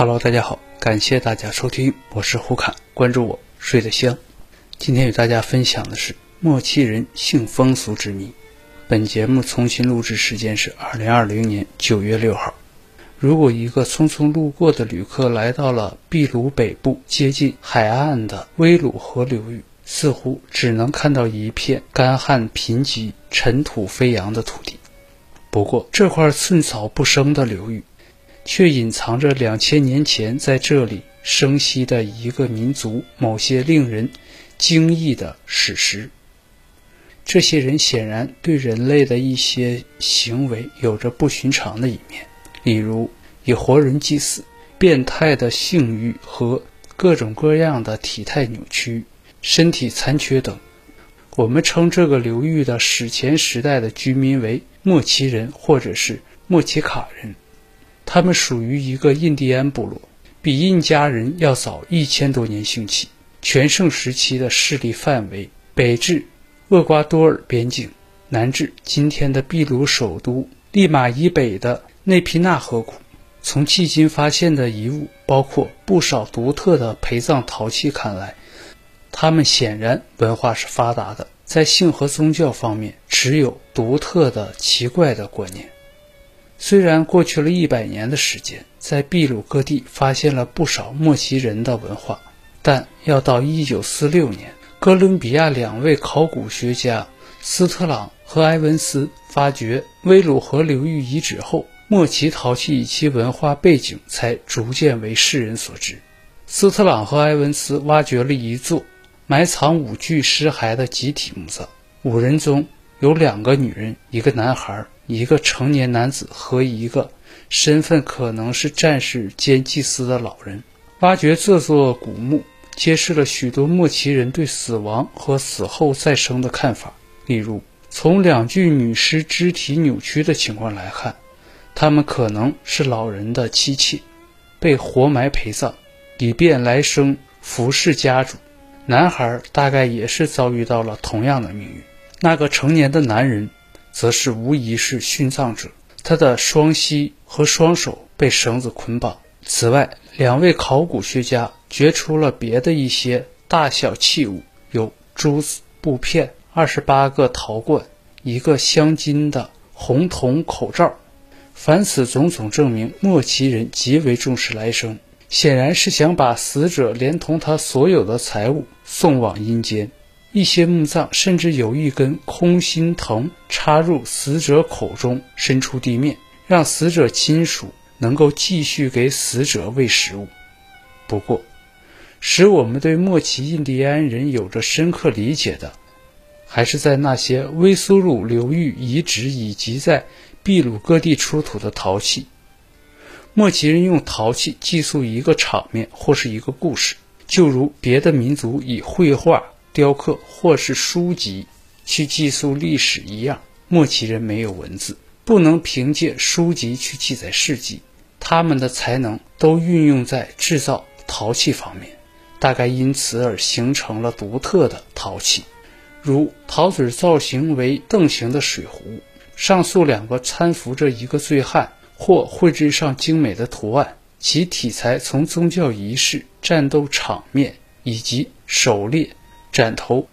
Hello，大家好，感谢大家收听，我是胡侃，关注我睡得香。今天与大家分享的是莫奇人性风俗之谜。本节目重新录制时间是二零二零年九月六号。如果一个匆匆路过的旅客来到了秘鲁北部接近海岸的威鲁河流域，似乎只能看到一片干旱贫瘠、尘土飞扬的土地。不过，这块寸草不生的流域，却隐藏着两千年前在这里生息的一个民族某些令人惊异的史实。这些人显然对人类的一些行为有着不寻常的一面，例如以活人祭祀、变态的性欲和各种各样的体态扭曲。身体残缺等，我们称这个流域的史前时代的居民为莫奇人或者是莫奇卡人。他们属于一个印第安部落，比印加人要早一千多年兴起。全盛时期的势力范围北至厄瓜多尔边境，南至今天的秘鲁首都利马以北的内皮纳河谷。从迄今发现的遗物，包括不少独特的陪葬陶器看来。他们显然文化是发达的，在性和宗教方面持有独特的奇怪的观念。虽然过去了一百年的时间，在秘鲁各地发现了不少莫奇人的文化，但要到1946年，哥伦比亚两位考古学家斯特朗和埃文斯发掘威鲁河流域遗址后，莫奇陶器以其文化背景才逐渐为世人所知。斯特朗和埃文斯挖掘了一座。埋藏五具尸骸的集体墓葬，五人中有两个女人，一个男孩，一个成年男子和一个身份可能是战士兼祭司的老人。挖掘这座古墓，揭示了许多莫奇人对死亡和死后再生的看法。例如，从两具女尸肢体扭曲的情况来看，他们可能是老人的妻妾，被活埋陪葬，以便来生服侍家主。男孩大概也是遭遇到了同样的命运。那个成年的男人，则是无疑是殉葬者，他的双膝和双手被绳子捆绑。此外，两位考古学家掘出了别的一些大小器物，有珠子、布片、二十八个陶罐、一个镶金的红铜口罩。凡此种种，证明莫奇人极为重视来生。显然是想把死者连同他所有的财物送往阴间。一些墓葬甚至有一根空心藤插入死者口中，伸出地面，让死者亲属能够继续给死者喂食物。不过，使我们对莫奇印第安人有着深刻理解的，还是在那些威苏鲁流域遗址以及在秘鲁各地出土的陶器。莫奇人用陶器记述一个场面或是一个故事，就如别的民族以绘画、雕刻或是书籍去记述历史一样。莫奇人没有文字，不能凭借书籍去记载事迹，他们的才能都运用在制造陶器方面，大概因此而形成了独特的陶器，如陶嘴造型为凳形的水壶，上述两个搀扶着一个醉汉。或绘制上精美的图案，其题材从宗教仪式、战斗场面以及狩猎、枕头。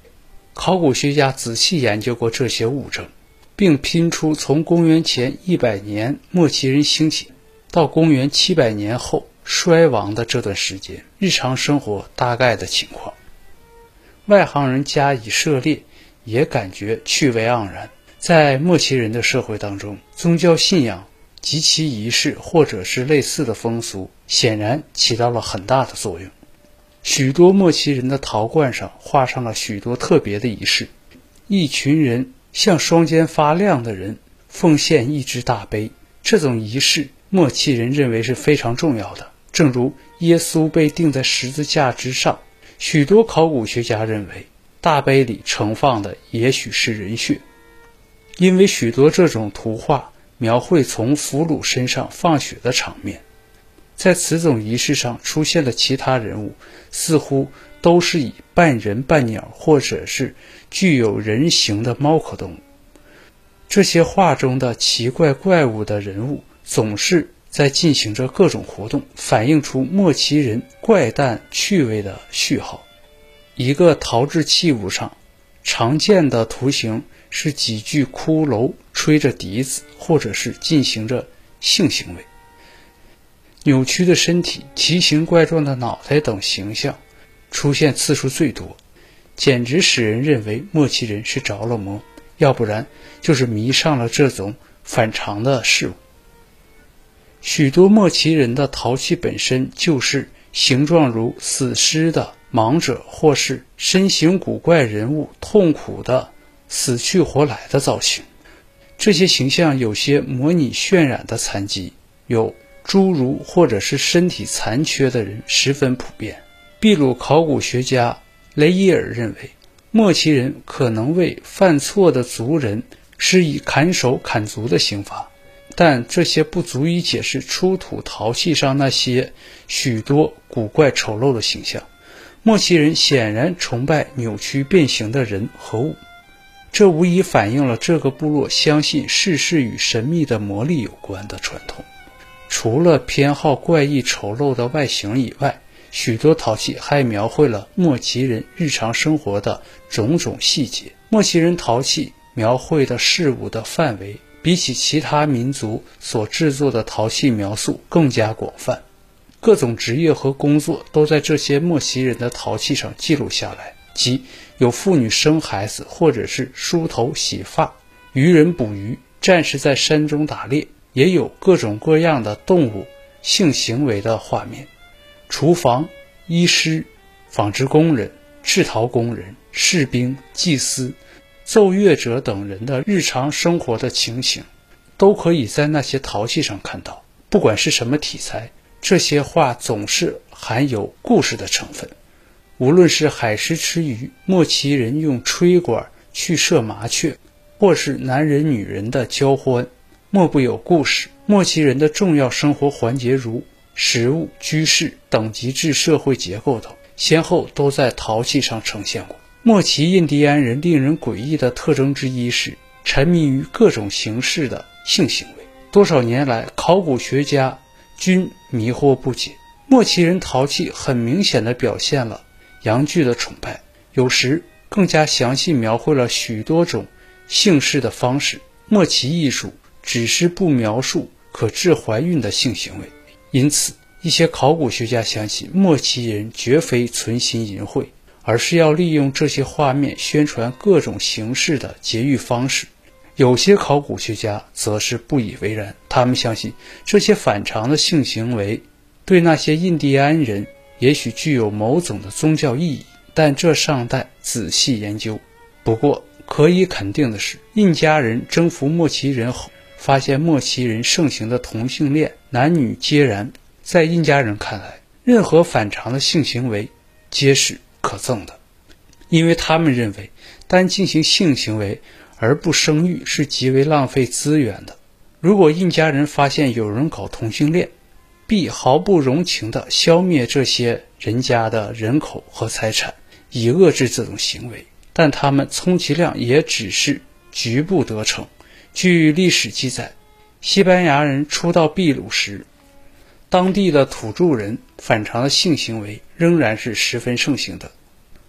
考古学家仔细研究过这些物证，并拼出从公元前一百年莫奇人兴起到公元七百年后衰亡的这段时间日常生活大概的情况。外行人加以涉猎，也感觉趣味盎然。在莫奇人的社会当中，宗教信仰。及其仪式，或者是类似的风俗，显然起到了很大的作用。许多莫奇人的陶罐上画上了许多特别的仪式。一群人向双肩发亮的人奉献一只大杯，这种仪式莫奇人认为是非常重要的。正如耶稣被钉在十字架之上，许多考古学家认为大杯里盛放的也许是人血，因为许多这种图画。描绘从俘虏身上放血的场面，在此种仪式上出现的其他人物，似乎都是以半人半鸟或者是具有人形的猫科动物。这些画中的奇怪怪物的人物，总是在进行着各种活动，反映出莫奇人怪诞趣味的序号。一个陶制器物上常见的图形是几具骷髅吹着笛子，或者是进行着性行为。扭曲的身体、奇形怪状的脑袋等形象出现次数最多，简直使人认为莫奇人是着了魔，要不然就是迷上了这种反常的事物。许多莫奇人的陶器本身就是形状如死尸的盲者，或是身形古怪人物痛苦的死去活来的造型。这些形象有些模拟渲染的残疾，有。侏儒或者是身体残缺的人十分普遍。秘鲁考古学家雷伊尔认为，莫奇人可能为犯错的族人施以砍手砍足的刑罚，但这些不足以解释出土陶器上那些许多古怪丑陋的形象。莫奇人显然崇拜扭曲变形的人和物，这无疑反映了这个部落相信世事与神秘的魔力有关的传统。除了偏好怪异丑陋的外形以外，许多陶器还描绘了莫奇人日常生活的种种细节。莫奇人陶器描绘的事物的范围，比起其他民族所制作的陶器描述更加广泛。各种职业和工作都在这些莫奇人的陶器上记录下来，即有妇女生孩子，或者是梳头洗发；渔人捕鱼，战士在山中打猎。也有各种各样的动物性行为的画面，厨房、医师、纺织工人、制陶工人、士兵、祭司、奏乐者等人的日常生活的情形，都可以在那些陶器上看到。不管是什么题材，这些画总是含有故事的成分。无论是海狮吃鱼，莫奇人用吹管去射麻雀，或是男人女人的交欢。莫不有故事。莫奇人的重要生活环节，如食物、居室、等级制社会结构等，先后都在陶器上呈现过。莫奇印第安人令人诡异的特征之一是沉迷于各种形式的性行为。多少年来，考古学家均迷惑不解。莫奇人陶器很明显地表现了阳具的崇拜，有时更加详细描绘了许多种性事的方式。莫奇艺术。只是不描述可致怀孕的性行为，因此一些考古学家相信莫奇人绝非存心淫秽，而是要利用这些画面宣传各种形式的节育方式。有些考古学家则是不以为然，他们相信这些反常的性行为对那些印第安人也许具有某种的宗教意义，但这尚待仔细研究。不过可以肯定的是，印加人征服莫奇人后。发现莫奇人盛行的同性恋，男女皆然。在印加人看来，任何反常的性行为皆是可憎的，因为他们认为单进行性行为而不生育是极为浪费资源的。如果印加人发现有人搞同性恋，必毫不容情地消灭这些人家的人口和财产，以遏制这种行为。但他们充其量也只是局部得逞。据历史记载，西班牙人初到秘鲁时，当地的土著人反常的性行为仍然是十分盛行的。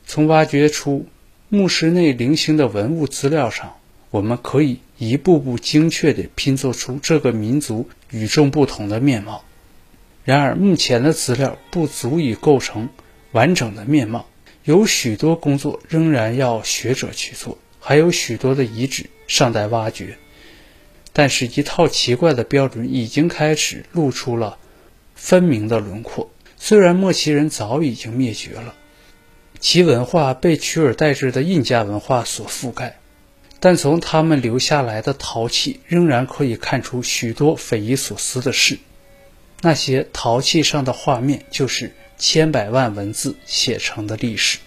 从挖掘出墓室内零星的文物资料上，我们可以一步步精确地拼凑出这个民族与众不同的面貌。然而，目前的资料不足以构成完整的面貌，有许多工作仍然要学者去做，还有许多的遗址尚待挖掘。但是，一套奇怪的标准已经开始露出了分明的轮廓。虽然莫奇人早已经灭绝了，其文化被取而代之的印加文化所覆盖，但从他们留下来的陶器仍然可以看出许多匪夷所思的事。那些陶器上的画面，就是千百万文字写成的历史。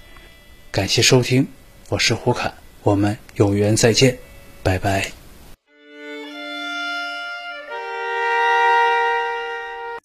感谢收听，我是胡侃，我们有缘再见，拜拜。